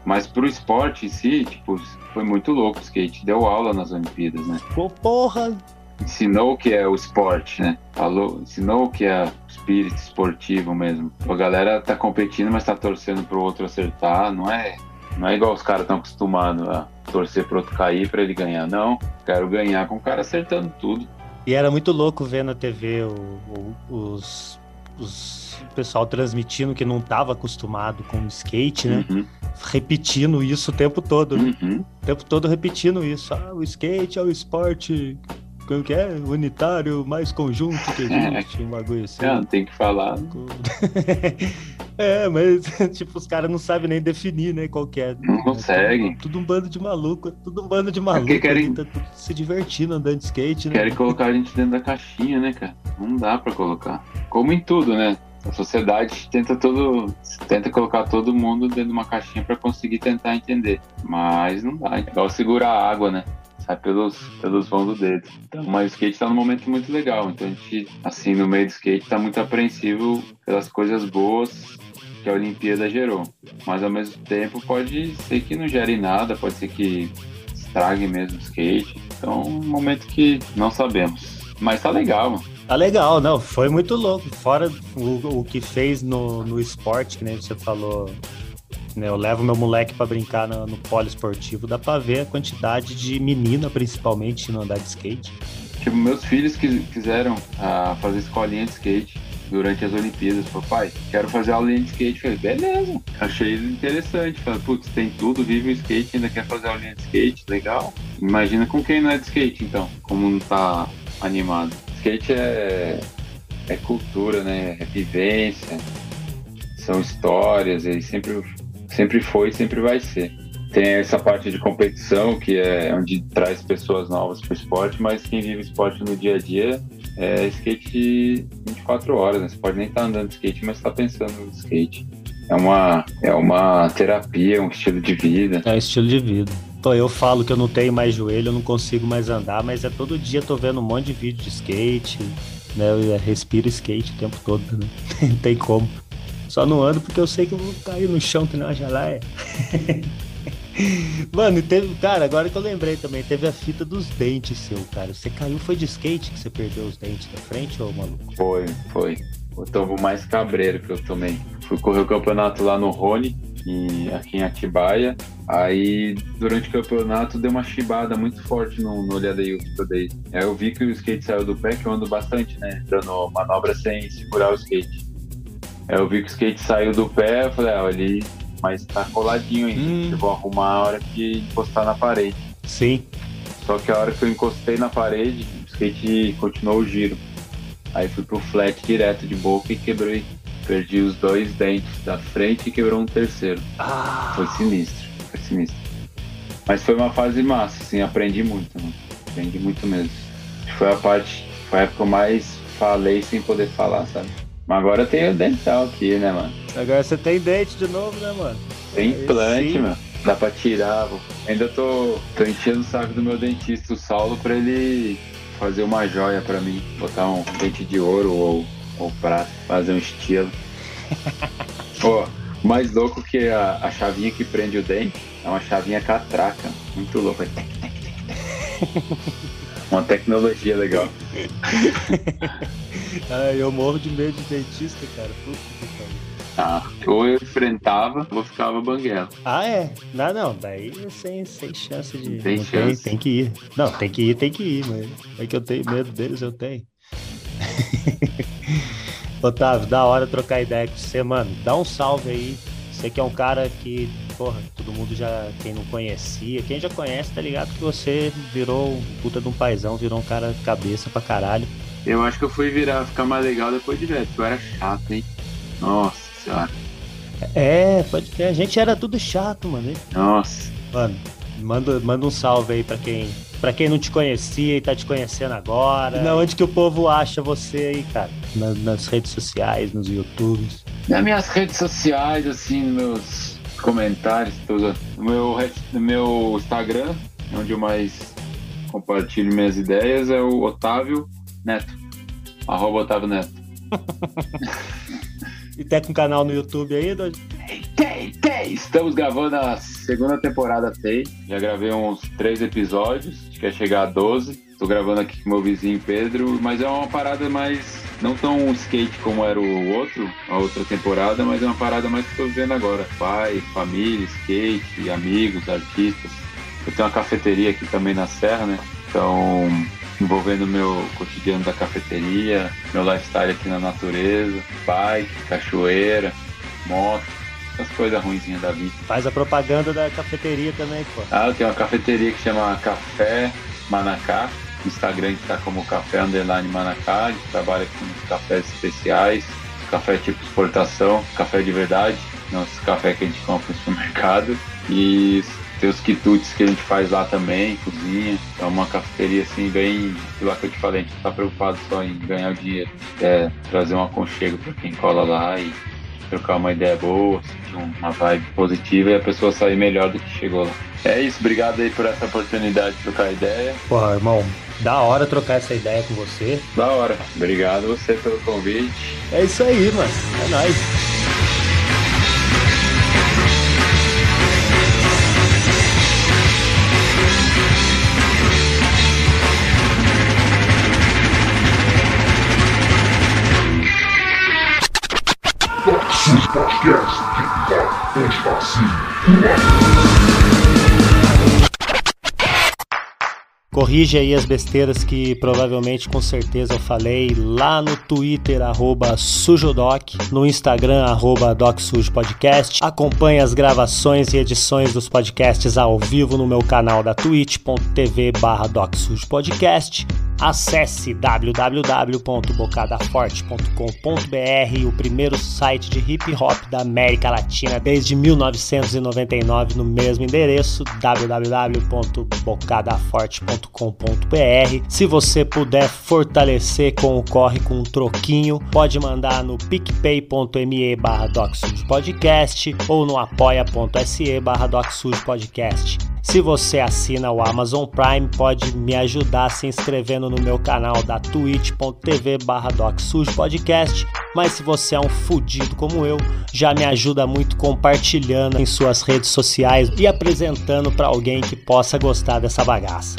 Mas pro esporte em si, tipo, foi muito louco. O skate deu aula nas Olimpíadas, né? Pô, porra, Ensinou o que é o esporte, né? Falou, ensinou o que é o espírito esportivo mesmo. A galera tá competindo, mas tá torcendo pro outro acertar. Não é, não é igual os caras estão acostumados a torcer pro outro cair pra ele ganhar. Não, quero ganhar com o cara acertando tudo. E era muito louco ver na TV o, o- os, os pessoal transmitindo que não tava acostumado com o skate, né? Uhum, Repetindo isso o tempo todo, né? uhum. O tempo todo repetindo isso. Ah, o skate é o esporte. Como que é? Unitário mais conjunto que existe, [laughs] um bagulho assim. Não, tem que falar. [laughs] é, mas [laughs] tipo, os caras não sabem nem definir, né? Qual que é. Não conseguem. Tudo, tudo um bando de maluco, tudo um bando de maluco. porque querem- ali, Tá tudo se divertindo andando de skate, né? Querem colocar a gente dentro da caixinha, né, cara? Não dá pra colocar. Como em tudo, né? a sociedade tenta todo tenta colocar todo mundo dentro de uma caixinha para conseguir tentar entender, mas não dá. É igual segurar a água, né? Sai pelos, pelos vãos do dedo. Então, mas o skate tá num momento muito legal. Então a gente, assim, no meio do skate, tá muito apreensivo pelas coisas boas que a Olimpíada gerou. Mas ao mesmo tempo pode ser que não gere nada, pode ser que estrague mesmo o skate. Então, um momento que não sabemos. Mas tá legal, mano. Tá legal, não, foi muito louco. Fora o, o que fez no, no esporte, que nem você falou, eu levo meu moleque para brincar no, no poliesportivo, dá pra ver a quantidade de menina, principalmente, no andar de skate. Tipo, meus filhos que quiseram ah, fazer escolinha de skate durante as Olimpíadas. Papai, quero fazer aulinha de skate. Falei, beleza. Achei interessante. Falei, putz, tem tudo, vive o skate, ainda quer fazer aulinha de skate, legal. Imagina com quem não é de skate, então, como não tá animado skate é, é cultura, né? É vivência, são histórias, ele sempre, sempre foi e sempre vai ser. Tem essa parte de competição, que é onde traz pessoas novas para o esporte, mas quem vive esporte no dia a dia é skate 24 horas, né? Você pode nem estar tá andando de skate, mas está pensando no skate. É uma, é uma terapia, um estilo de vida. É um estilo de vida. Pô, eu falo que eu não tenho mais joelho, eu não consigo mais andar, mas é todo dia tô vendo um monte de vídeo de skate, né? Eu respiro skate o tempo todo, né? [laughs] Não tem como. Só não ando porque eu sei que eu vou cair no chão que nem uma geleia. [laughs] Mano, teve. Cara, agora que eu lembrei também, teve a fita dos dentes seu, cara. Você caiu, foi de skate que você perdeu os dentes da frente, ou maluco? Foi, foi. O tombo mais cabreiro que eu tomei. Fui correr o campeonato lá no Rony aqui em Atibaia. Aí, durante o campeonato, deu uma chibada muito forte no, no olhada que eu dei. Aí eu vi que o skate saiu do pé, que eu ando bastante, né? Dando manobra sem segurar o skate. Aí eu vi que o skate saiu do pé, eu falei, ah, ali, mas tá coladinho ainda. Hum. Eu vou arrumar a hora que encostar na parede. Sim. Só que a hora que eu encostei na parede, o skate continuou o giro. Aí fui pro flat direto de boca e quebrei Perdi os dois dentes da frente e quebrou um terceiro. Ah. Foi sinistro, foi sinistro. Mas foi uma fase massa, assim, aprendi muito, mano. Aprendi muito mesmo. Foi a parte, foi a época que eu mais falei sem poder falar, sabe? Mas agora tem o dental aqui, né, mano? Agora você tem dente de novo, né, mano? Tem implante, mano. Dá pra tirar. Ainda tô, tô enchendo o saco do meu dentista, o Saulo, pra ele fazer uma joia pra mim. Botar um dente de ouro ou ou pra fazer um estilo. [laughs] Pô, mais louco que a, a chavinha que prende o dente é uma chavinha catraca. Muito louco. [laughs] Uma tecnologia legal. [laughs] ah, eu morro de medo de dentista, cara. Puta que ah, ou eu enfrentava ou ficava banguela. Ah, é? Não, não, daí sem, sem chance de. Tem não chance. Tem, tem que ir. Não, tem que ir, tem que ir, mas é que eu tenho medo deles, eu tenho. [laughs] Otávio, da hora trocar ideia com você, mano. Dá um salve aí. Você que é um cara que, porra, todo mundo já, quem não conhecia, quem já conhece, tá ligado que você virou um puta de um paizão, virou um cara cabeça pra caralho. Eu acho que eu fui virar, ficar mais legal depois de velho, porque eu era chato, hein? Nossa senhora. É, pode ter. A gente era tudo chato, mano. Nossa. Mano, manda, manda um salve aí pra quem Pra quem não te conhecia e tá te conhecendo agora. Na onde que o povo acha você aí, cara? Na, nas redes sociais, nos YouTubes. Nas minhas redes sociais, assim, nos comentários, tudo. No meu, no meu Instagram, onde eu mais compartilho minhas ideias, é o Otávio Neto. Arroba Otávio Neto. e tem um canal no YouTube aí, Doide? Tem, tem! Estamos gravando a segunda temporada tem. Já gravei uns três episódios quer chegar a 12. Tô gravando aqui com meu vizinho Pedro, mas é uma parada mais. Não tão skate como era o outro, a outra temporada, mas é uma parada mais que tô vivendo agora. Pai, família, skate, amigos, artistas. Eu tenho uma cafeteria aqui também na Serra, né? Então, envolvendo meu cotidiano da cafeteria, meu lifestyle aqui na natureza, bike, cachoeira, moto, essas coisas ruinzinhas da vida. Faz a propaganda da cafeteria também, pô. Ah, eu tenho uma cafeteria que chama Café Manacá. No Instagram está como Café Underline Manacá. A gente trabalha com cafés especiais, café tipo exportação, café de verdade, não esse café que a gente compra no supermercado. E tem os quitutes que a gente faz lá também, cozinha. É uma cafeteria assim, bem. Lá que eu te falei, a gente tá preocupado só em ganhar o dinheiro. É trazer um aconchego para quem cola lá e trocar uma ideia boa, uma vibe positiva e a pessoa sair melhor do que chegou lá. É isso, obrigado aí por essa oportunidade de trocar ideia. Porra, irmão, da hora trocar essa ideia com você. Da hora. Obrigado você pelo convite. É isso aí, mano. É nóis. Sus Podcast, que vai antifascismo. Corrige aí as besteiras que provavelmente com certeza eu falei lá no Twitter, arroba Sujodoc, no Instagram, arroba DocSujoPodcast. Acompanhe as gravações e edições dos podcasts ao vivo no meu canal da twitch.tv barra DocSujoPodcast. Acesse www.bocadaforte.com.br, o primeiro site de hip hop da América Latina desde 1999 no mesmo endereço www.bocadaforte.com.br. Se você puder fortalecer com o corre com um troquinho, pode mandar no picpay.me barra ou no apoia.se barra. Se você assina o Amazon Prime, pode me ajudar se inscrevendo no meu canal da twitch.tv barra Podcast. Mas se você é um fudido como eu, já me ajuda muito compartilhando em suas redes sociais e apresentando para alguém que possa gostar dessa bagaça.